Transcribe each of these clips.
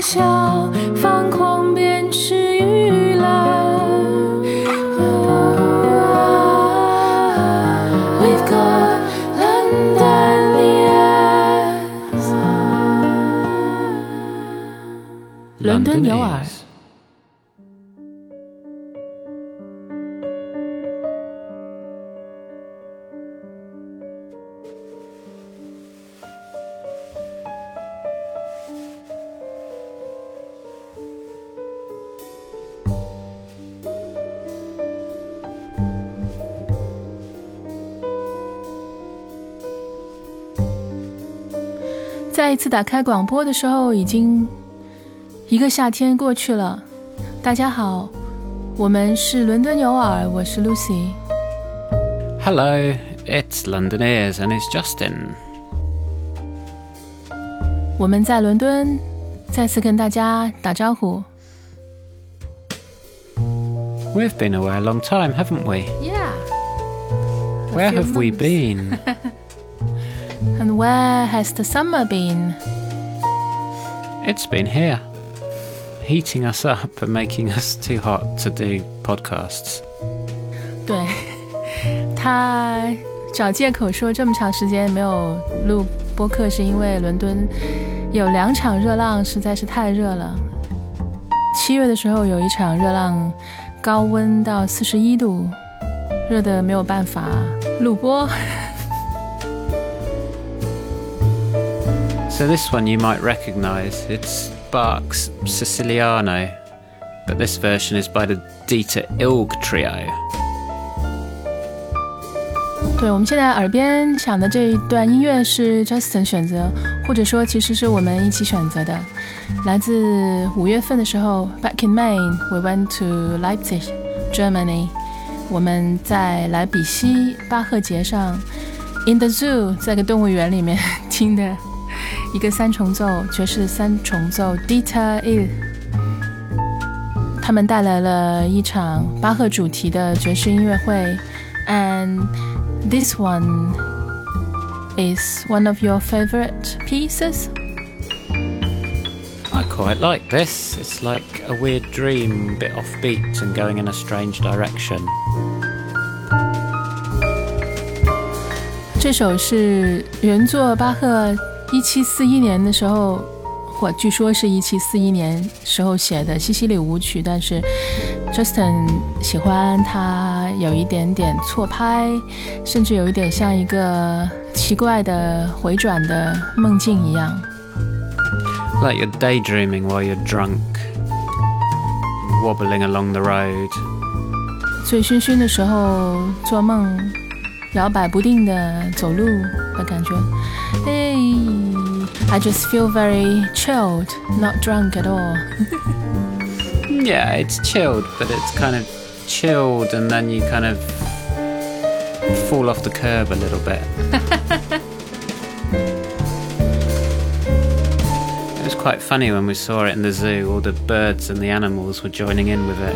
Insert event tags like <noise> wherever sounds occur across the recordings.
微笑，放狂便是娱乐。We've got London ears。伦敦牛耳。再一次打开广播的时候，已经一个夏天过去了。大家好，我们是伦敦有耳，我是 Lucy。Hello, it's London Ears and it's Justin。我们在伦敦再次跟大家打招呼。We've been away a long time, haven't we? Yeah. Where have we been? <laughs> And where has the summer been? it's been here, heating us up and making us too hot to do podcasts. <laughs> 对，他找借口说这么长时间没有录播客，是因为伦敦有两场热浪，实在是太热了。七月的时候有一场热浪，高温到四十一度，热的没有办法录播。 So this one you might recognise. It's Bach's Siciliano, but this version is by the Dieter Ilg Trio. 对，我们现在耳边响的这一段音乐是 Justin 选择，或者说其实是我们一起选择的，来自五月份的时候，Back in May，we went to Leipzig, Germany。我们在莱比锡巴赫节上，in the zoo，在个动物园里面听的一个三重奏爵士三重奏 Dieter Ilg，他们带来了一场巴赫主题的爵士音乐会，and this one is one of your favorite pieces. I quite like this. It's like a weird dream, a bit offbeat and going in a strange direction. 这首是原作巴赫一七四一年的时候，或据说是一七四一年时候写的西西里舞曲，但是 Justin 喜欢它有一点点错拍，甚至有一点像一个奇怪的回转的梦境一样。Like you're daydreaming while you're drunk, wobbling along the road. 醉醺醺的时候做梦，摇摆不定的走路 的感觉。Hey, I just feel very chilled, not drunk at all. <laughs> Yeah, it's chilled, but it's kind of chilled and then you kind of fall off the curb a little bit. <laughs> it was quite funny when we saw it in the zoo. All the birds and the animals were joining in with it.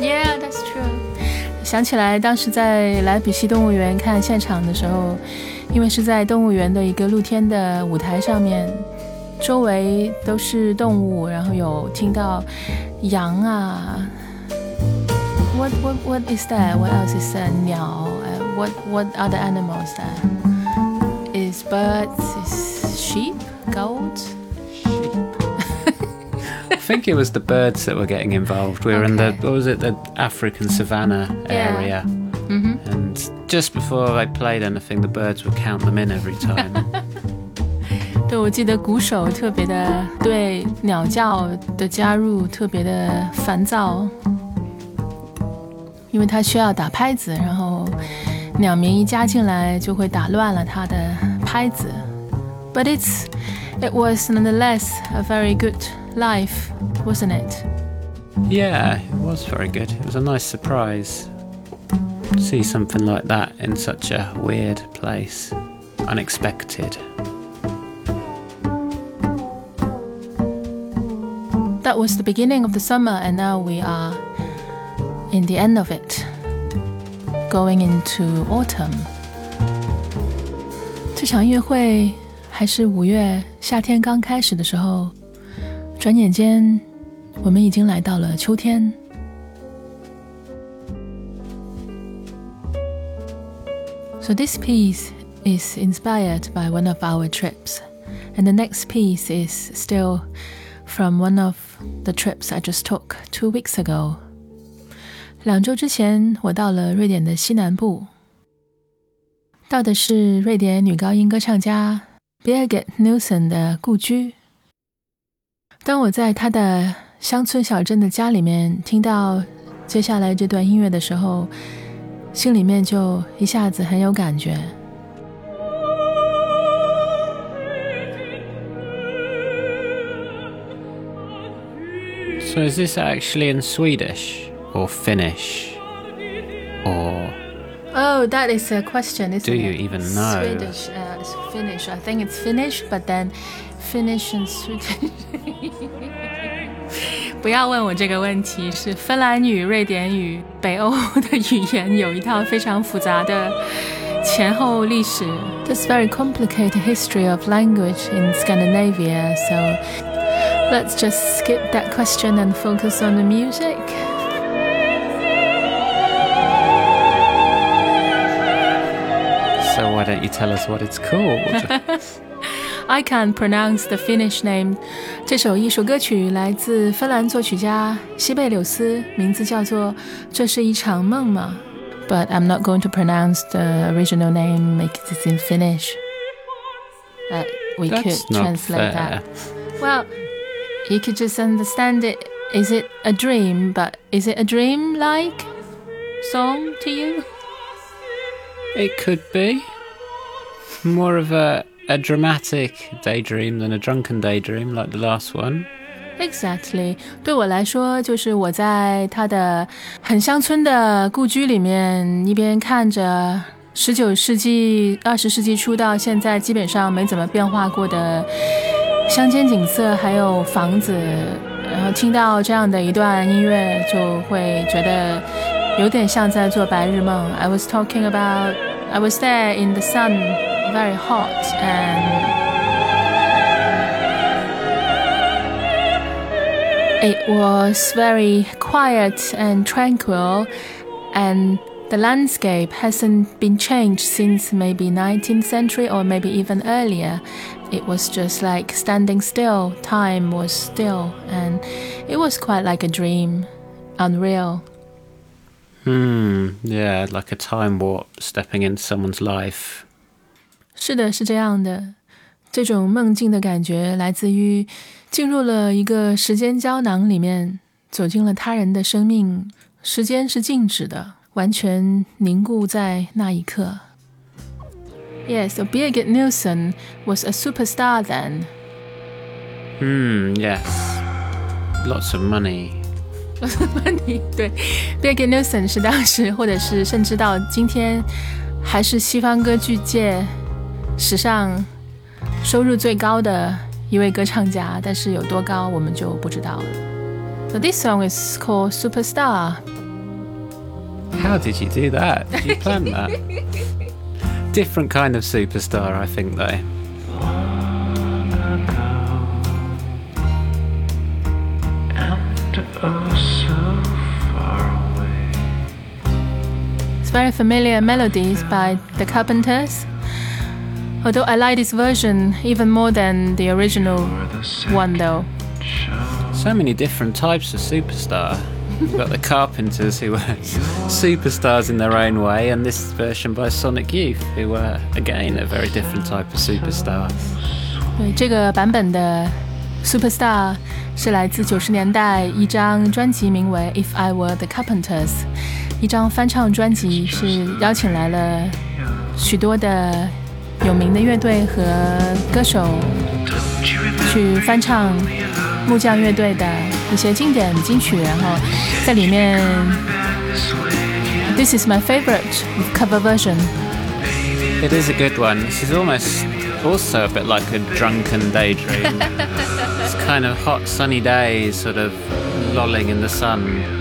Yeah, that's true. 想起来，当时在莱比锡动物园看现场的时候， 因为是在动物园的一个露天的舞台上面，周围都是动物，然后有听到羊啊，What what what is that? What else is that? 鸟呃，What what other animals there? Is birds? Is sheep? Goat? I think it was the birds that were getting involved. We were in the Okay. what was it the African savannah Yeah. area, Mm-hmm. and just before they played anything, the birds would count them in every time. <laughs> 对，我记得鼓手特别的对鸟叫的加入特别的烦躁，因为他需要打拍子，然后鸟鸣一加进来就会打乱了他的拍子。But it's it was nonetheless a very good life, wasn't it? yeah, it was very good. It was a nice surprise to see something like that in such a weird place, unexpected. That was the beginning of the summer, and now we are in the end of it, going into autumn. 这场音乐会还是五月夏天刚开始的时候， 转眼间，我们已经来到了秋天。 So this piece is inspired by one of our trips, and the next piece is still from one of the trips I just took two weeks ago. 两周之前，我到了瑞典的西南部，到的是瑞典女高音歌唱家 Birgit Nilsson 的故居。当我在她的乡村小镇的家里面听到接下来这段音乐的时候， 心里面就一下子很有感觉。So is this actually in Swedish or Finnish or Oh, that is a question, isn't Do it? you even know? Swedish, uh, it's Finnish. I think it's Finnish, but then Finnish and Swedish. <laughs> 不要问我这个问题，是芬兰语、瑞典语、北欧的语言有一套非常复杂的前后历史。There's very complicated history of language in Scandinavia, so let's just skip that question and focus on the music. so why don't you tell us what it's called? <laughs> I can't pronounce the Finnish name。这首艺术歌曲来自芬兰作曲家西贝柳斯，名字叫做《这是一场梦吗》。But I'm not going to pronounce the original name because it's in Finnish. But we That's could not translate fair. that. Well, you could just understand it. Is it a dream? But is it a dream-like song to you? It could be more of a a dramatic daydream than a drunken daydream like the last one. Exactly，对我来说，就是我在他的很乡村的故居里面，一边看着十九世纪、二十世纪初到现在基本上没怎么变化过的乡间景色，还有房子，然后听到这样的一段音乐，就会觉得有点像在做白日梦。I was talking about, I was there in the sun, very hot and. It was very quiet and tranquil, and the landscape hasn't been changed since maybe 19th century or maybe even earlier. It was just like standing still. Time was still, and it was quite like a dream, unreal. Hmm, yeah, like a time warp stepping into someone's life. 是的，是这样的。这种梦境的感觉来自于进入了一个时间胶囊里面，走进了他人的生命。时间是静止的，完全凝固在那一刻。Yes, so Birgit Nilsson was a superstar then. Hmm, yes. Lots of money. <laughs> 你对，Birgit Nilsson 是当时，或者是甚至到今天，还是西方歌剧界史上收入最高的一位歌唱家，但是有多高我们就不知道了。So this song is called Superstar. How did you do that? Did you plan that? <laughs> Different kind of superstar, I think, though. and oh so far away. It's very familiar melodies by the Carpenters. Although I like this version even more than the original Where the one, though. show So many different types of superstar. You've got the Carpenters who were superstars in their own way, and this version by Sonic Youth, who were again a very different type of superstar. 对，这个版本的 Superstar 是来自九十年代一张专辑，名为《If I Were the Carpenters》，一张翻唱专辑，是邀请来了许多的 有名的乐队和歌手 Don't you remember 去翻唱木匠乐队的一些经典金曲，然后在里面 this way? ，This is my favorite cover version。 It is a good one. This is almost also a bit like a drunken daydream. <laughs> it's kind of hot, sunny days, sort of lolling in the sun.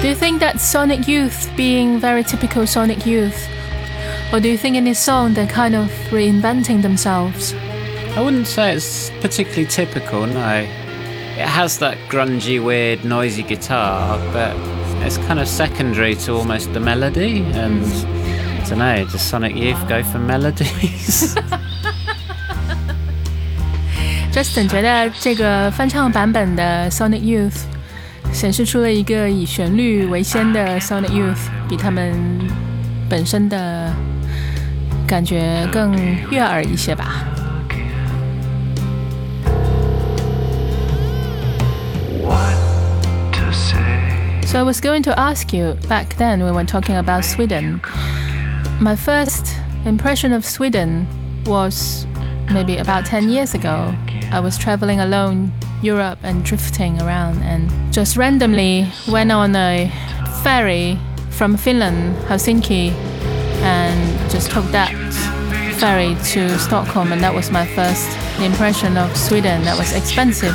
Do you think that Sonic Youth, being very typical Sonic Youth, Or do you think in this song they're kind of reinventing themselves? I wouldn't say it's particularly typical, no. It has that grungy, weird, noisy guitar, but it's kind of secondary to almost the melody. And I don't know, does Sonic Youth go for melodies? <laughs> Justin 觉得这个翻唱版本的 Sonic Youth 显示出了一个以旋律为先的 Sonic Youth，比他们本身的感觉更悦耳一些吧。 What to say? So I was going to ask you back then when we were talking about Sweden. My first impression of Sweden was maybe about 10 years ago. I was traveling alone Europe and drifting around and just randomly went on a ferry from Finland, Helsinki, and just took that ferry to Stockholm and that was my first impression of Sweden. That was expensive.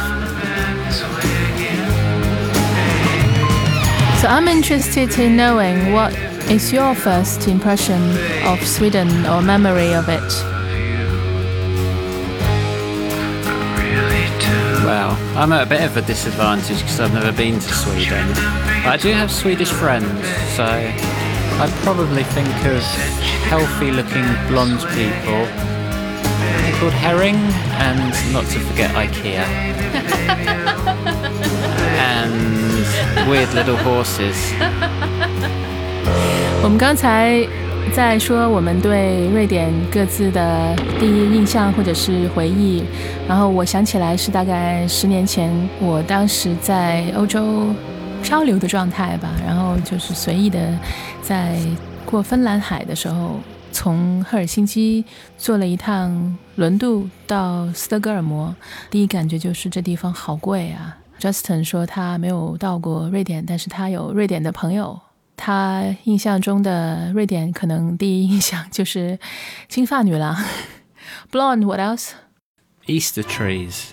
So I'm interested in knowing what is your first impression of Sweden or memory of it. I'm at a bit of a disadvantage because I've never been to Sweden. But I do have Swedish friends, so I'd probably think of healthy looking blonde people. They're called Herring, and not to forget IKEA. <laughs> and weird little horses. 我们刚才 在说我们对瑞典各自的第一印象或者是回忆，然后我想起来是大概十年前，我当时在欧洲漂流的状态吧，然后就是随意的在过芬兰海的时候，从赫尔辛基坐了一趟轮渡到斯德哥尔摩，第一感觉就是这地方好贵啊。Justin 说他没有到过瑞典，但是他有瑞典的朋友。他印象中的瑞典，可能第一印象就是金发女郎。<laughs> Blonde, what else? Easter trees.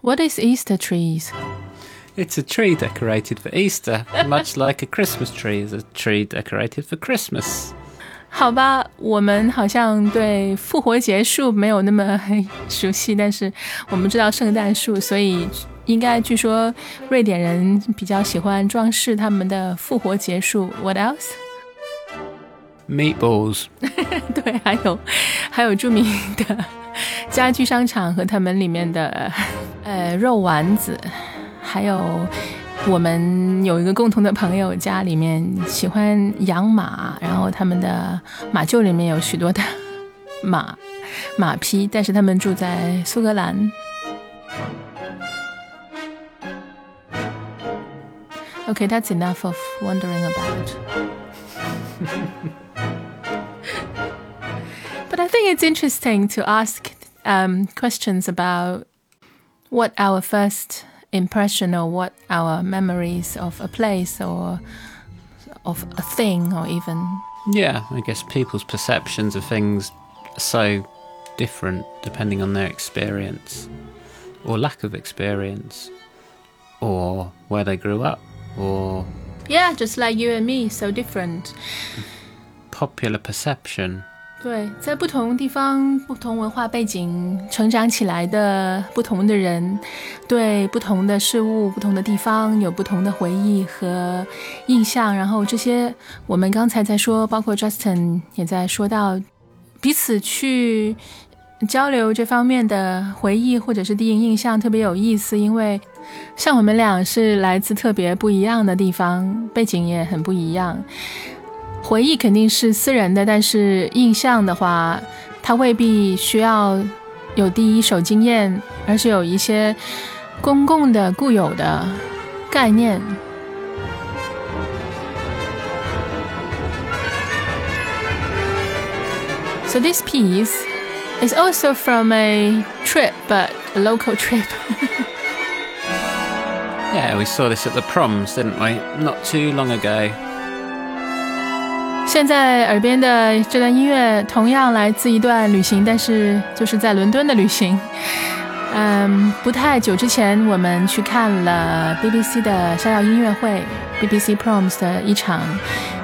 What is Easter trees? It's a tree decorated for Easter, much <laughs> like a Christmas tree is a tree decorated for Christmas. 好吧，我们好像对复活节树没有那么熟悉，但是我们知道圣诞树，所以 <laughs> 应该据说瑞典人比较喜欢装饰他们的复活节树。What else？Meatballs. <laughs> 对，还有还有著名的家具商场和他们里面的呃肉丸子，还有我们有一个共同的朋友家里面喜欢养马，然后他们的马厩里面有许多的马马匹，但是他们住在苏格兰。Okay, that's enough of wondering about. <laughs> But I think it's interesting to ask um, questions about what our first impression or what our memories of a place or of a thing or even. Yeah, I guess people's perceptions of things are so different depending on their experience or lack of experience or where they grew up or Yeah, just like you and me, so different. popular perception. 对，在不同地方、不同文化背景成长起来的不同的人，对不同的事物、不同的地方有不同的回忆和印象。然后这些，我们刚才在说，包括 Justin 也在说到，彼此去交流这方面的回忆或者是第一印象特别有意思，因为 像我们俩是来自特别不一样的地方，背景也很不一样。回忆肯定是私人的，但是印象的话，它未必需要有第一手经验，而是有一些公共的固有的概念。So this piece is also from a trip, but a local trip. <laughs> Yeah, we saw this at the proms, didn't we? Not too long ago. 现在耳边的这段音乐同样来自一段旅行，但是就是在伦敦的旅行。嗯，不太久之前，我们去看了 BBC 的逍遥音乐会，BBC Proms 的一场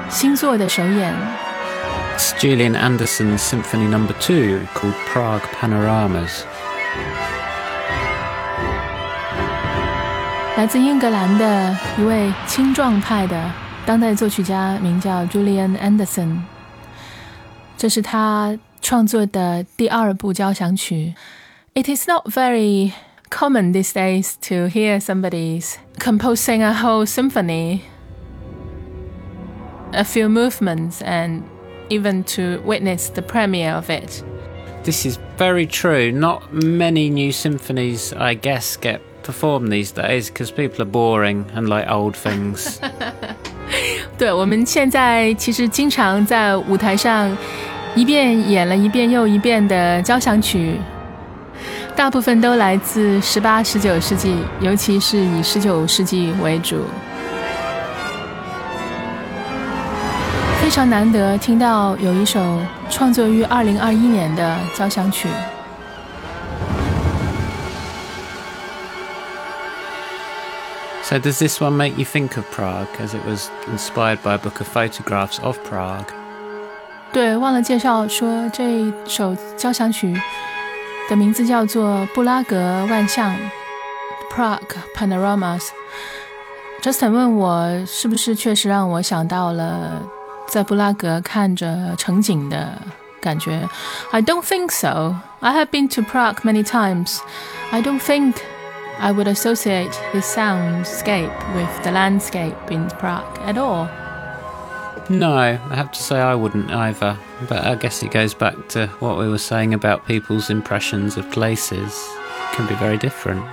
星座的首演。 It's Julian Anderson's Symphony Number Two called Prague Panoramas. 来自英格兰的一位青壮派的当代作曲家，名叫 Julian Anderson。这是他创作的第二部交响曲。It is not very common these days to hear somebody composing a whole symphony, a few movements, and even to witness the premiere of it. This is very true. Not many new symphonies, I guess, get performed these days because people are boring and like old things. 对，我们现在其实经常在舞台上一遍演了一遍又一遍的交响曲，大部分都来自十八、十九世纪，尤其是以十九世纪为主。非常难得听到有一首创作于二零二一年的交响曲。 so, does this one make you think of Prague as it was inspired by a book of photographs of Prague? 对，忘了介绍说这首交响曲的名字叫做《布拉格万象》（Prague Panoramas）。Justin 问我是不是确实让我想到了在布拉格看着城景的感觉。I don't think so. I have been to Prague many times. I don't think I would associate the soundscape with the landscape in Prague at all. No, I have to say I wouldn't either. But I guess it goes back to what we were saying about people's impressions of places can be very different.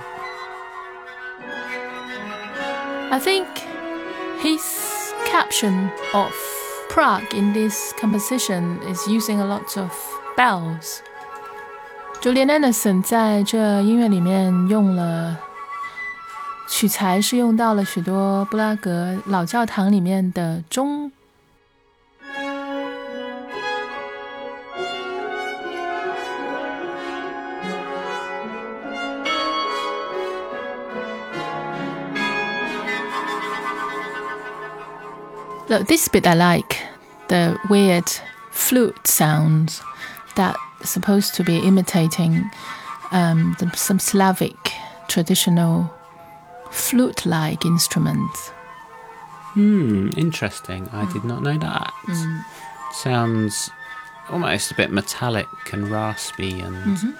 I think his caption of Prague in this composition is using a lot of bells. Julian Anderson 在这音乐里面用了取材是用到了许多布拉格老教堂里面的钟。Look, this bit I like the weird flute sounds that are supposed to be imitating um, the, some Slavic traditional flute-like instruments. Hmm, interesting. I did not know that. Sounds almost a bit metallic and raspy and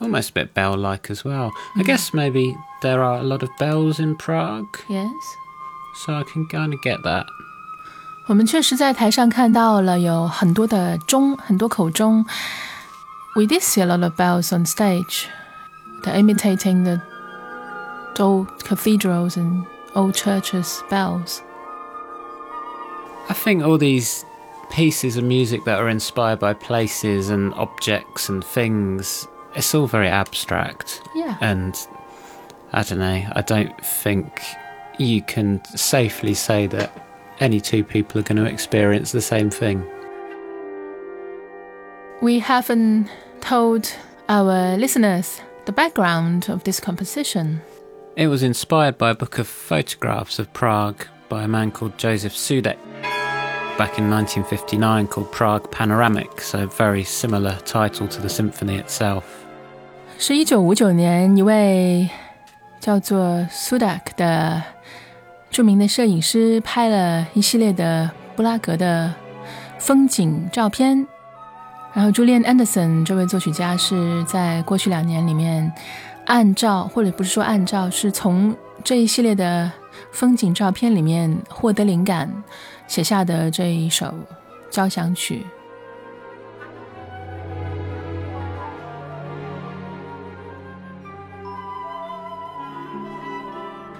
almost a bit bell like as well. I guess maybe there are a lot of bells in Prague, Yes. so I can kind of get that. 我们确实在台上看到了有很多的钟，很多口钟。 we did see a lot of bells on stage. They're imitating the old cathedrals and old churches' bells. I think all these pieces of music that are inspired by places and objects and things, it's all very abstract. Yeah. And I don't know, I don't think you can safely say that any two people are going to experience the same thing we haven't told our listeners the background of this composition. It was inspired by a book of photographs of Prague by a man called Joseph Sudek back in 1959 called Prague Panoramic, so very similar title to the symphony itself. 是一九五九年，一位叫做 Sudek 的著名的摄影师拍了一系列的布拉格的风景照片，然后 Julian Anderson 这位作曲家是在过去两年里面，按照或者不是说按照，是从这一系列的风景照片里面获得灵感，写下的这一首交响曲。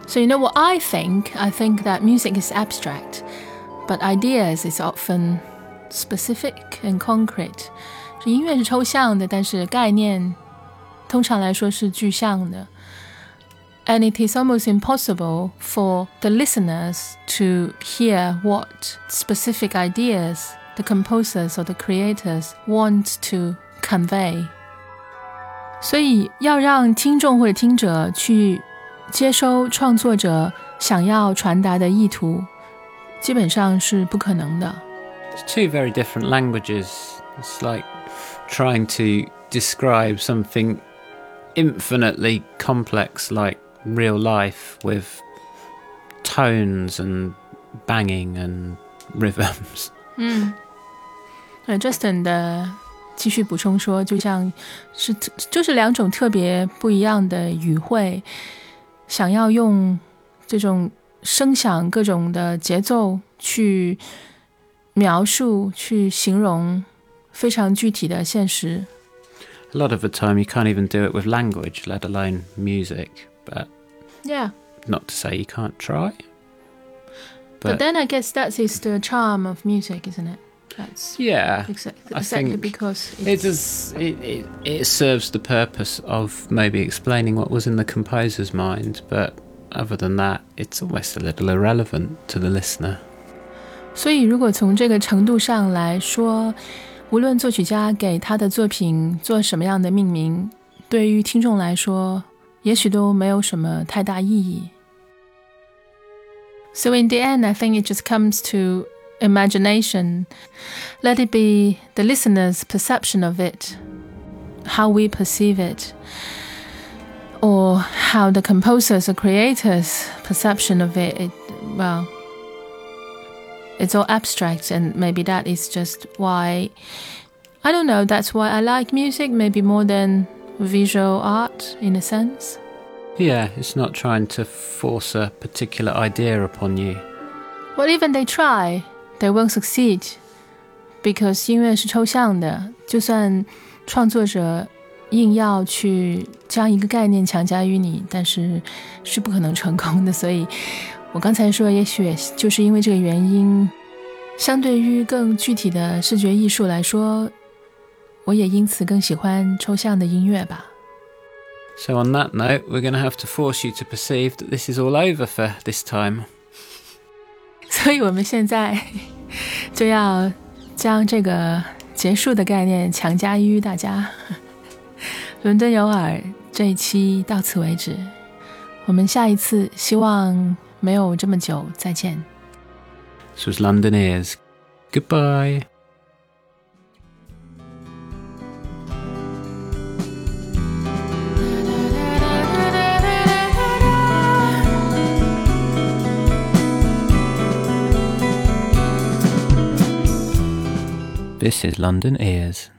So you know what I think? I think that music is abstract, but ideas is often specific and concrete. 这音乐是抽象的，但是概念通常来说是具象的。And it is almost impossible for the listeners to hear what specific ideas the composers or the creators want to convey. 所以要让听众或者听者去接收创作者想要传达的意图，基本上是不可能的。 It's two very different languages. It's like trying to describe something infinitely complex like real life with tones and banging and <laughs> rhythms. 嗯，呃，Justin 的继续补充说，就像是就是两种特别不一样的语汇，想要用这种声响、各种的节奏去 描述、去形容非常具体的现实。 A lot of the time, you can't even do it with language, let alone music. But Yeah, not to say you can't try. but then I guess that is the charm of music, isn't it? That's yeah, exactly, I exactly think because it it's, does. It, it it serves the purpose of maybe explaining what was in the composer's mind, but other than that, it's almost a little irrelevant to the listener. 所以，如果从这个程度上来说，无论作曲家给他的作品做什么样的命名，对于听众来说，也许都没有什么太大意义。So in the end, I think it just comes to imagination. Let it be the listener's perception of it, how we perceive it, or how the composer's or creator's perception of it. it well, it's all abstract and maybe that is just why I don't know, that's why I like music maybe more than visual art in a sense. Yeah, it's not trying to force a particular idea upon you. Well even they try, they won't succeed. Because 音乐是抽象的，就算创作者硬要去将一个概念强加于你，但是是不可能成功的。所以 我刚才说，也许就是因为这个原因，相对于更具体的视觉艺术来说，我也因此更喜欢抽象的音乐吧。 So, on that note, we're going to have to force you to perceive that this is all over for this time. 所以我们现在就要将这个结束的概念强加于大家。伦敦有耳这一期到此为止，我们下一次希望 没有这么久再见。 This was London Ears. Goodbye. This is London Ears.